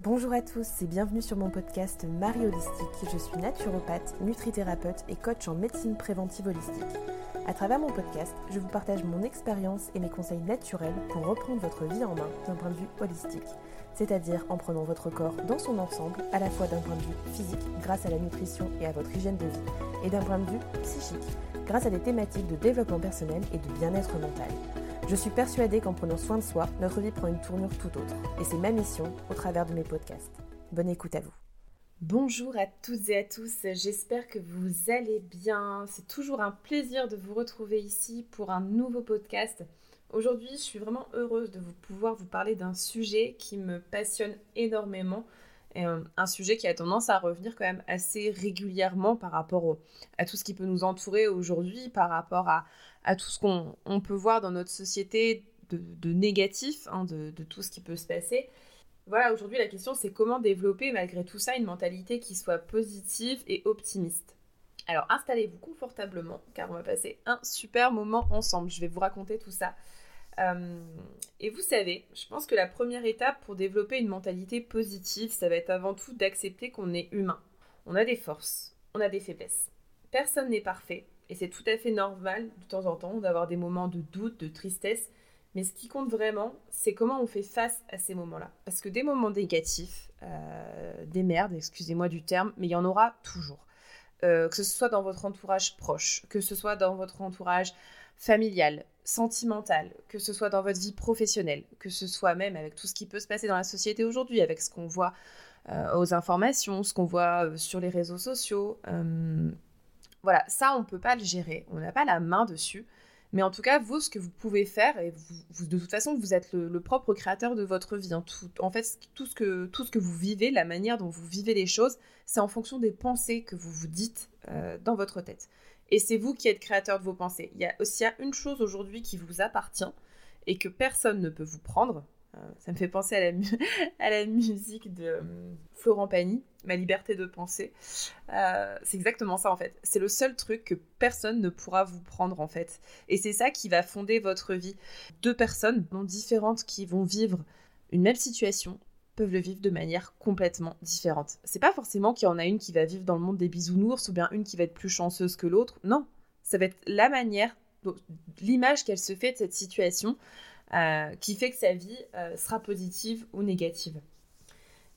Bonjour à tous et bienvenue sur mon podcast Marie Holistique. Je suis naturopathe, nutrithérapeute et coach en médecine préventive holistique. À travers mon podcast, je vous partage mon expérience et mes conseils naturels pour reprendre votre vie en main d'un point de vue holistique, c'est-à-dire en prenant votre corps dans son ensemble, à la fois d'un point de vue physique grâce à la nutrition et à votre hygiène de vie, et d'un point de vue psychique grâce à des thématiques de développement personnel et de bien-être mental. Je suis persuadée qu'en prenant soin de soi, notre vie prend une tournure tout autre. Et c'est ma mission au travers de mes podcasts. Bonne écoute à vous. Bonjour à toutes et à tous, j'espère que vous allez bien. C'est toujours un plaisir de vous retrouver ici pour un nouveau podcast. Aujourd'hui, je suis vraiment heureuse de vous pouvoir vous parler d'un sujet qui me passionne énormément. Euh, un sujet qui a tendance à revenir quand même assez régulièrement par rapport à tout ce qui peut nous entourer aujourd'hui, par rapport à, tout ce qu'on peut voir dans notre société de, négatif, hein, de, tout ce qui peut se passer. Voilà, aujourd'hui la question c'est comment développer malgré tout ça une mentalité qui soit positive et optimiste. Alors installez-vous confortablement car on va passer un super moment ensemble. Je vais vous raconter tout ça. Euh, et vous savez, je pense que la première étape pour développer une mentalité positive, ça va être avant tout d'accepter qu'on est humain. On a des forces, on a des faiblesses. Personne n'est parfait, et c'est tout à fait normal de temps en temps d'avoir des moments de doute, de tristesse. Mais ce qui compte vraiment, c'est comment on fait face à ces moments-là. Parce que des moments négatifs, euh, des merdes, excusez-moi du terme, mais il y en aura toujours. Euh, que ce soit dans votre entourage proche, que ce soit dans votre entourage familial, sentimental, que ce soit dans votre vie professionnelle, que ce soit même avec tout ce qui peut se passer dans la société aujourd'hui, avec ce qu'on voit euh, aux informations, ce qu'on voit sur les réseaux sociaux, voilà, ça, on ne peut pas le gérer. On n'a pas la main dessus. Mais en tout cas, vous, ce que vous pouvez faire, et de toute façon, vous êtes le, propre créateur de votre vie. Hein. en fait, tout ce, que, tout vous vivez, la manière dont vous vivez les choses, c'est en fonction des pensées que vous vous dites euh, dans votre tête. Et c'est vous qui êtes créateur de vos pensées. Il y a aussi une chose aujourd'hui qui vous appartient et que personne ne peut vous prendre, ça me fait penser à la, musique de euh, Florent Pagny, Ma liberté de penser. Euh, c'est exactement ça en fait. C'est le seul truc que personne ne pourra vous prendre en fait. Et c'est ça qui va fonder votre vie. Deux personnes non différentes qui vont vivre une même situation peuvent le vivre de manière complètement différente. C'est pas forcément qu'il y en a une qui va vivre dans le monde des bisounours ou bien une qui va être plus chanceuse que l'autre. Non, ça va être la manière, l'image qu'elle se fait de cette situation euh, qui fait que sa vie euh, sera positive ou négative.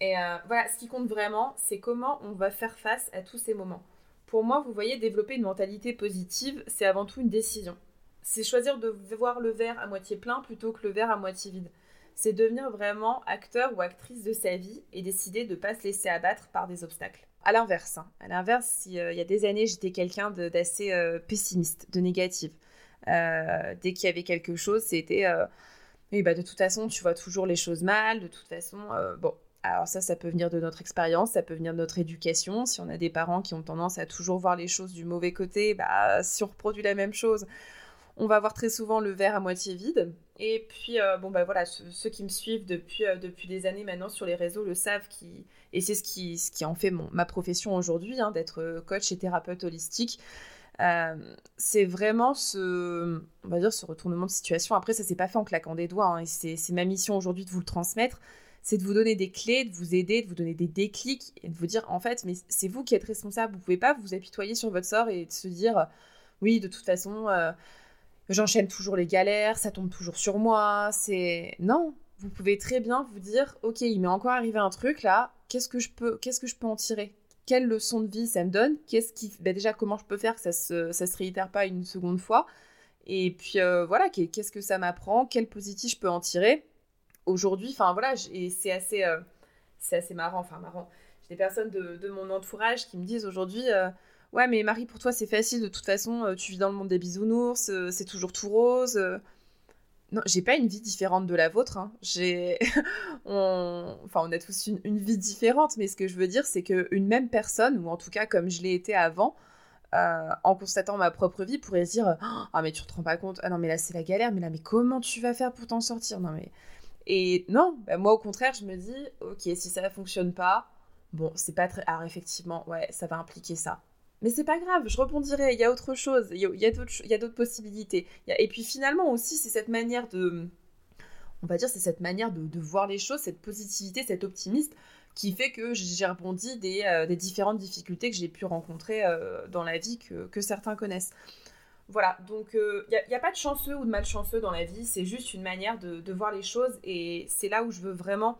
Et euh, voilà, ce qui compte vraiment, c'est comment on va faire face à tous ces moments. Pour moi, vous voyez, développer une mentalité positive, c'est avant tout une décision. C'est choisir de voir le verre à moitié plein plutôt que le verre à moitié vide. C'est devenir vraiment acteur ou actrice de sa vie et décider de ne pas se laisser abattre par des obstacles. À l'inverse, hein. à l'inverse, il y a des années, j'étais quelqu'un d'assez pessimiste, de négatif. Euh, dès qu'il y avait quelque chose, c'était euh, oui, bah, de toute façon, tu vois toujours les choses mal, de toute façon, euh, bon. Alors ça, ça peut venir de notre expérience, ça peut venir de notre éducation. Si on a des parents qui ont tendance à toujours voir les choses du mauvais côté, bah, si on reproduit la même chose, on va voir très souvent le verre à moitié vide. Et puis, bon, bah voilà, ceux, qui me suivent depuis, depuis des années maintenant sur les réseaux le savent, qui... et c'est ce qui, ce qui en fait mon, ma profession aujourd'hui, hein, d'être coach et thérapeute holistique. Euh, c'est vraiment ce, on va dire, ce retournement de situation. Après, ça s'est pas fait en claquant des doigts. Hein, et c'est ma mission aujourd'hui de vous le transmettre. C'est de vous donner des clés, de vous aider, de vous donner des déclics et de vous dire, en fait, mais c'est vous qui êtes responsable. Vous pouvez pas vous apitoyer sur votre sort et de se dire, oui, de toute façon, euh, j'enchaîne toujours les galères, ça tombe toujours sur moi. C'est non. Vous pouvez très bien vous dire, ok, il m'est encore arrivé un truc là. Qu'est-ce que je peux, qu'est-ce que je peux en tirer? Quelle leçon de vie ça me donne, qu'est-ce qui, bah, déjà comment je peux faire que ça se, ça se réitère pas une seconde fois, et puis euh, voilà, qu'est-ce que ça m'apprend, quel positif je peux en tirer. Aujourd'hui, enfin voilà, et c'est assez, euh, assez marrant, enfin marrant. J'ai des personnes de, mon entourage qui me disent aujourd'hui, euh, ouais mais Marie pour toi c'est facile, de toute façon tu vis dans le monde des bisounours, c'est toujours tout rose. Non, j'ai pas une vie différente de la vôtre. Hein. J'ai, enfin, on a tous une, vie différente, mais ce que je veux dire, c'est qu'une même personne, ou en tout cas comme je l'ai été avant, euh, en constatant ma propre vie, pourrait se dire ah mais tu te rends pas compte, ah non mais là c'est la galère, mais là mais comment tu vas faire pour t'en sortir Non mais et non, bah, moi au contraire, je me dis ok si ça fonctionne pas, bon c'est pas très, alors effectivement ouais ça va impliquer ça. Mais c'est pas grave, je rebondirai, il y a autre chose, il y a, d'autres possibilités. Et puis finalement aussi, c'est cette manière de, on va dire, c'est cette manière de, voir les choses, cette positivité, cet optimisme qui fait que j'ai rebondi des, euh, différentes difficultés que j'ai pu rencontrer euh, dans la vie que, certains connaissent. Voilà, donc il euh, n'y a, pas de chanceux ou de malchanceux dans la vie, c'est juste une manière de, voir les choses et c'est là où je veux vraiment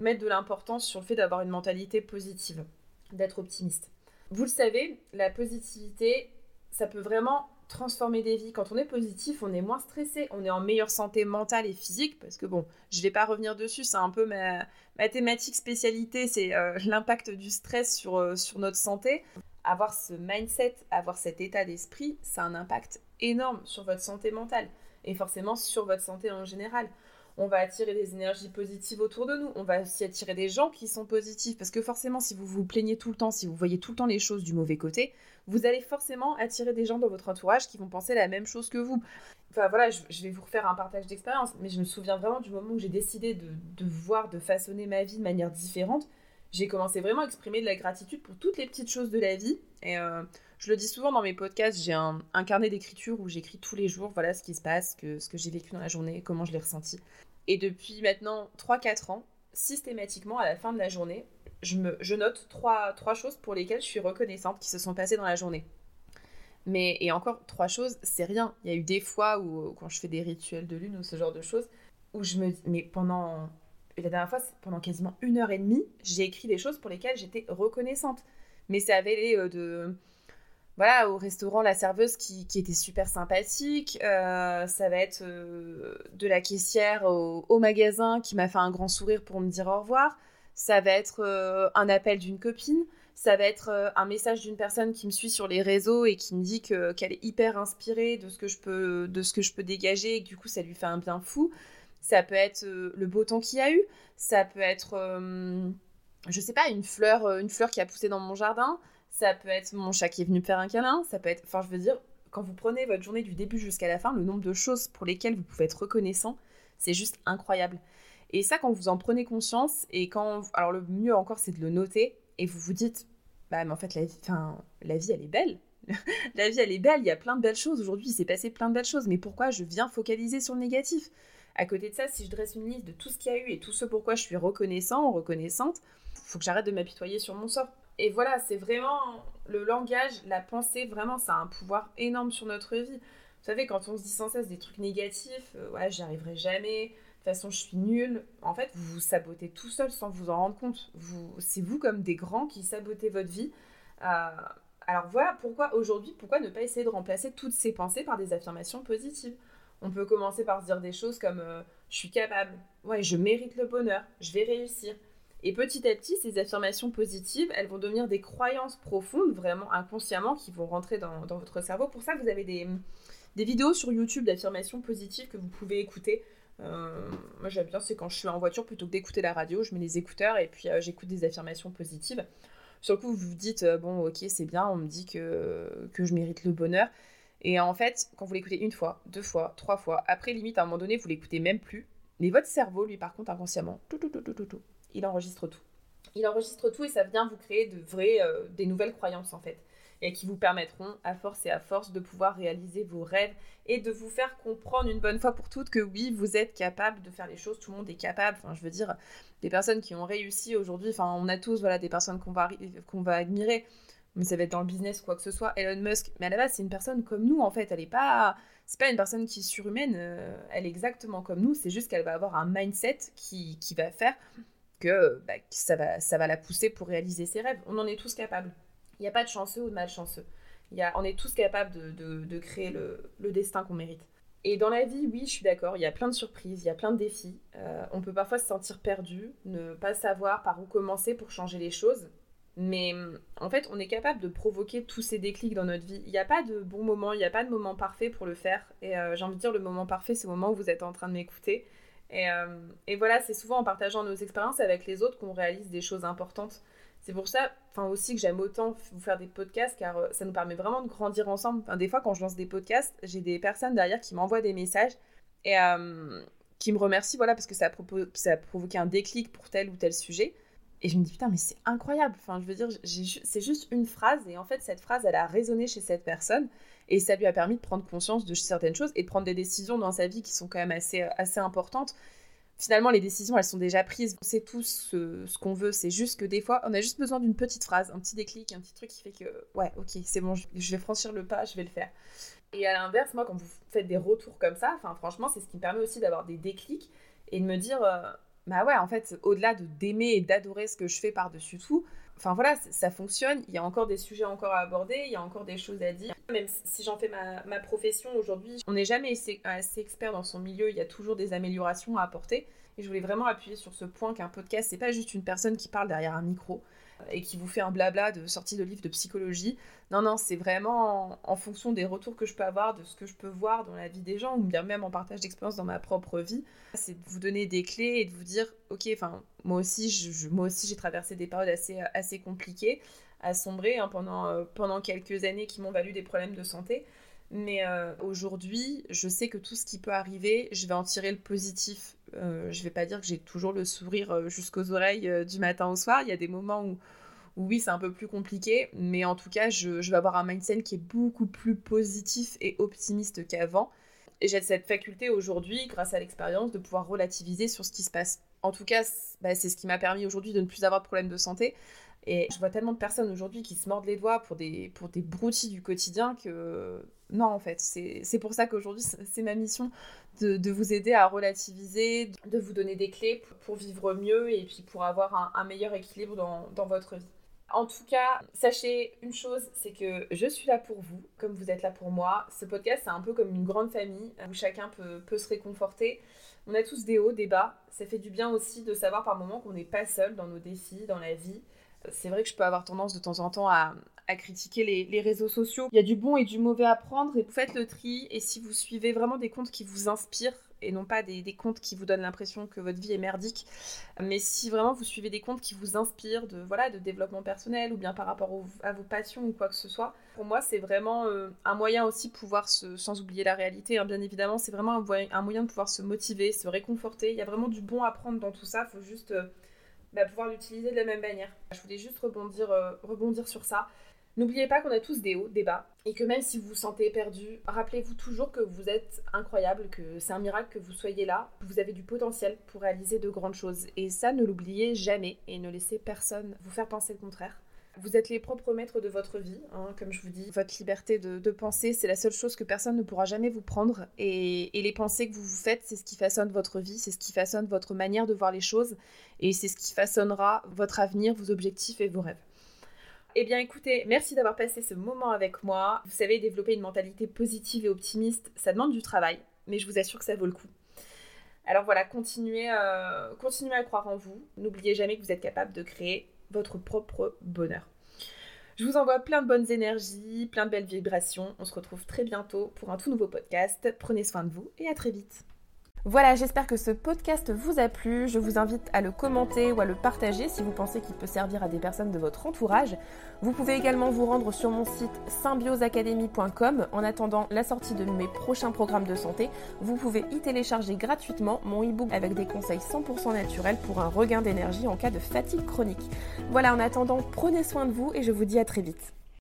mettre de l'importance sur le fait d'avoir une mentalité positive, d'être optimiste. Vous le savez, la positivité, ça peut vraiment transformer des vies. Quand on est positif, on est moins stressé, on est en meilleure santé mentale et physique, parce que bon, je ne vais pas revenir dessus, c'est un peu ma, thématique spécialité, c'est euh, l'impact du stress sur, euh, sur notre santé. Avoir ce mindset, avoir cet état d'esprit, ça a un impact énorme sur votre santé mentale et forcément sur votre santé en général on va attirer des énergies positives autour de nous, on va aussi attirer des gens qui sont positifs, parce que forcément, si vous vous plaignez tout le temps, si vous voyez tout le temps les choses du mauvais côté, vous allez forcément attirer des gens dans votre entourage qui vont penser la même chose que vous. Enfin voilà, je, vais vous refaire un partage d'expérience, mais je me souviens vraiment du moment où j'ai décidé de, voir, de façonner ma vie de manière différente. J'ai commencé vraiment à exprimer de la gratitude pour toutes les petites choses de la vie. Et euh, je le dis souvent dans mes podcasts, j'ai un, carnet d'écriture où j'écris tous les jours, voilà ce qui se passe, ce que j'ai vécu dans la journée, comment je l'ai ressenti. Et depuis maintenant 3-4 ans, systématiquement à la fin de la journée, je, me, je note trois, trois choses pour lesquelles je suis reconnaissante qui se sont passées dans la journée. Mais, et encore, trois choses, c'est rien. Il y a eu des fois où, quand je fais des rituels de lune ou ce genre de choses, où je me dis, mais pendant, la dernière fois, pendant quasiment une heure et demie, j'ai écrit des choses pour lesquelles j'étais reconnaissante. Mais ça avait de, voilà, au restaurant, la serveuse qui, était super sympathique. Euh, ça va être euh, de la caissière au, magasin qui m'a fait un grand sourire pour me dire au revoir. Ça va être euh, un appel d'une copine. Ça va être un message d'une personne qui me suit sur les réseaux et qui me dit qu'elle est hyper inspirée de ce, que je peux, dégager et que du coup ça lui fait un bien fou. Ça peut être le beau temps qu'il y a eu. Ça peut être, je sais pas, une fleur, une fleur qui a poussé dans mon jardin ça peut être mon chat qui est venu faire un câlin, ça peut être, enfin je veux dire, quand vous prenez votre journée du début jusqu'à la fin, le nombre de choses pour lesquelles vous pouvez être reconnaissant, c'est juste incroyable. Et ça, quand vous en prenez conscience, et quand, alors le mieux encore, c'est de le noter, et vous vous dites, bah mais en fait la vie, enfin la vie elle est belle, la vie elle est belle, il y a plein de belles choses. Aujourd'hui, il s'est passé plein de belles choses, mais pourquoi je viens focaliser sur le négatif? À côté de ça, si je dresse une liste de tout ce qu'il y a eu et tout ce pourquoi je suis reconnaissant, reconnaissante, faut que j'arrête de m'apitoyer sur mon sort. Et voilà, c'est vraiment le langage, la pensée, vraiment, ça a un pouvoir énorme sur notre vie. Vous savez, quand on se dit sans cesse des trucs négatifs, euh, ouais, j'y arriverai jamais, de toute façon, je suis nulle. En fait, vous vous sabotez tout seul sans vous en rendre compte. Vous, c'est vous comme des grands qui sabotez votre vie. Euh, alors voilà pourquoi aujourd'hui, pourquoi ne pas essayer de remplacer toutes ces pensées par des affirmations positives? On peut commencer par se dire des choses comme euh, je suis capable, ouais, je mérite le bonheur, je vais réussir. Et petit à petit, ces affirmations positives, elles vont devenir des croyances profondes, vraiment inconsciemment, qui vont rentrer dans, votre cerveau. Pour ça, vous avez des, vidéos sur YouTube d'affirmations positives que vous pouvez écouter. Euh, moi, j'aime bien, c'est quand je suis en voiture, plutôt que d'écouter la radio, je mets les écouteurs et puis euh, j'écoute des affirmations positives. Sur le coup, vous vous dites, euh, bon, ok, c'est bien, on me dit que, que je mérite le bonheur. Et en fait, quand vous l'écoutez une fois, deux fois, trois fois, après, limite, à un moment donné, vous l'écoutez même plus. Mais votre cerveau, lui, par contre, inconsciemment, tout, tout, tout, tout, tout, tout il enregistre tout. Il enregistre tout et ça vient vous créer de vraies, euh, des nouvelles croyances en fait, et qui vous permettront à force et à force de pouvoir réaliser vos rêves et de vous faire comprendre une bonne fois pour toutes que oui, vous êtes capable de faire les choses, tout le monde est capable. Enfin, je veux dire, des personnes qui ont réussi aujourd'hui, enfin, on a tous voilà des personnes qu'on va va admirer, mais ça va être dans le business quoi que ce soit. Elon Musk, mais à la base c'est une personne comme nous en fait, elle est pas c'est pas une personne qui est surhumaine, euh, elle est exactement comme nous, c'est juste qu'elle va avoir un mindset qui, qui va faire que, bah, ça, va, ça va la pousser pour réaliser ses rêves. On en est tous capables. Il n'y a pas de chanceux ou de malchanceux. Y a, on est tous capables de, de, créer le, le destin qu'on mérite. Et dans la vie, oui, je suis d'accord, il y a plein de surprises, il y a plein de défis. Euh, on peut parfois se sentir perdu, ne pas savoir par où commencer pour changer les choses. Mais en fait, on est capable de provoquer tous ces déclics dans notre vie. Il n'y a pas de bon moment, il n'y a pas de moment parfait pour le faire. Et euh, j'ai envie de dire, le moment parfait, c'est le moment où vous êtes en train de m'écouter. Euh, et, voilà, c'est souvent en partageant nos expériences avec les autres qu'on réalise des choses importantes. C'est pour ça, enfin aussi que j'aime autant vous faire des podcasts car euh, ça nous permet vraiment de grandir ensemble. des fois, quand je lance des podcasts, j'ai des personnes derrière qui m'envoient des messages et euh, qui me remercient, voilà, parce que ça a, ça a provoqué un déclic pour tel ou tel sujet. Et je me dis putain, mais c'est incroyable. Enfin, je veux dire, c'est juste une phrase et en fait, cette phrase, elle a résonné chez cette personne et ça lui a permis de prendre conscience de certaines choses et de prendre des décisions dans sa vie qui sont quand même assez, assez importantes. finalement, les décisions, elles sont déjà prises. On sait tous ce, qu'on veut. C'est juste que des fois, on a juste besoin d'une petite phrase, un petit déclic, un petit truc qui fait que, ouais, ok, c'est bon, je vais franchir le pas, je vais le faire. Et à l'inverse, moi, quand vous faites des retours comme ça, enfin, franchement, c'est ce qui me permet aussi d'avoir des déclics et de me dire, euh, bah ouais, en fait, au-delà de d'aimer et d'adorer ce que je fais par-dessus tout, enfin voilà, ça fonctionne. Il y a encore des sujets encore à aborder, il y a encore des choses à dire. Même si j'en fais ma, profession aujourd'hui, on n'est jamais assez, assez, expert dans son milieu, il y a toujours des améliorations à apporter. Et je voulais vraiment appuyer sur ce point qu'un podcast, c'est pas juste une personne qui parle derrière un micro et qui vous fait un blabla de sortie de livres de psychologie. Non, non, c'est vraiment en, fonction des retours que je peux avoir, de ce que je peux voir dans la vie des gens, ou bien même en partage d'expérience dans ma propre vie. C'est de vous donner des clés et de vous dire, ok, enfin, moi aussi, moi aussi, j'ai traversé des périodes assez, assez compliquées, à sombrer hein, pendant, euh, pendant quelques années qui m'ont valu des problèmes de santé. Mais euh, aujourd'hui, je sais que tout ce qui peut arriver, je vais en tirer le positif. Euh, je vais pas dire que j'ai toujours le sourire euh, jusqu'aux oreilles euh, du matin au soir. Il y a des moments où, oui, c'est un peu plus compliqué. Mais en tout cas, je, vais avoir un mindset qui est beaucoup plus positif et optimiste qu'avant. Et j'ai cette faculté aujourd'hui, grâce à l'expérience, de pouvoir relativiser sur ce qui se passe. En tout cas, bah, c'est ce qui m'a permis aujourd'hui de ne plus avoir de problème de santé. Et je vois tellement de personnes aujourd'hui qui se mordent les doigts pour des, pour des broutilles du quotidien que non, en fait, c'est pour ça qu'aujourd'hui, c'est ma mission de, vous aider à relativiser, de vous donner des clés pour, vivre mieux et puis pour avoir un, meilleur équilibre dans, dans, votre vie. En tout cas, sachez une chose, c'est que je suis là pour vous, comme vous êtes là pour moi. Ce podcast, c'est un peu comme une grande famille où chacun peut, peut se réconforter. On a tous des hauts, des bas. Ça fait du bien aussi de savoir par moments qu'on n'est pas seul dans nos défis, dans la vie c'est vrai que je peux avoir tendance de temps en temps à, critiquer les, réseaux sociaux. Il y a du bon et du mauvais à prendre et faites le tri. Et si vous suivez vraiment des comptes qui vous inspirent et non pas des, comptes qui vous donnent l'impression que votre vie est merdique, mais si vraiment vous suivez des comptes qui vous inspirent de, voilà, de développement personnel ou bien par rapport à vos passions ou quoi que ce soit, pour moi c'est vraiment euh, un moyen aussi de pouvoir, se, sans oublier la réalité, hein, bien évidemment, c'est vraiment un, moyen de pouvoir se motiver, se réconforter. Il y a vraiment du bon à prendre dans tout ça, il faut juste... Euh, bah, pouvoir l'utiliser de la même manière. Je voulais juste rebondir, euh, rebondir sur ça. N'oubliez pas qu'on a tous des hauts, des bas, et que même si vous vous sentez perdu, rappelez-vous toujours que vous êtes incroyable, que c'est un miracle que vous soyez là, que vous avez du potentiel pour réaliser de grandes choses. Et ça, ne l'oubliez jamais, et ne laissez personne vous faire penser le contraire. Vous êtes les propres maîtres de votre vie, hein, comme je vous dis. Votre liberté de, penser, c'est la seule chose que personne ne pourra jamais vous prendre. Et, les pensées que vous vous faites, c'est ce qui façonne votre vie, c'est ce qui façonne votre manière de voir les choses, et c'est ce qui façonnera votre avenir, vos objectifs et vos rêves. Eh bien écoutez, merci d'avoir passé ce moment avec moi. Vous savez, développer une mentalité positive et optimiste, ça demande du travail, mais je vous assure que ça vaut le coup. Alors voilà, continuez, euh, continuez à croire en vous. N'oubliez jamais que vous êtes capable de créer votre propre bonheur. Je vous envoie plein de bonnes énergies, plein de belles vibrations. On se retrouve très bientôt pour un tout nouveau podcast. Prenez soin de vous et à très vite. Voilà, j'espère que ce podcast vous a plu. Je vous invite à le commenter ou à le partager si vous pensez qu'il peut servir à des personnes de votre entourage. Vous pouvez également vous rendre sur mon site symbioseacademy.com. En attendant la sortie de mes prochains programmes de santé, vous pouvez y télécharger gratuitement mon e-book avec des conseils 100% naturels pour un regain d'énergie en cas de fatigue chronique. Voilà, en attendant, prenez soin de vous et je vous dis à très vite.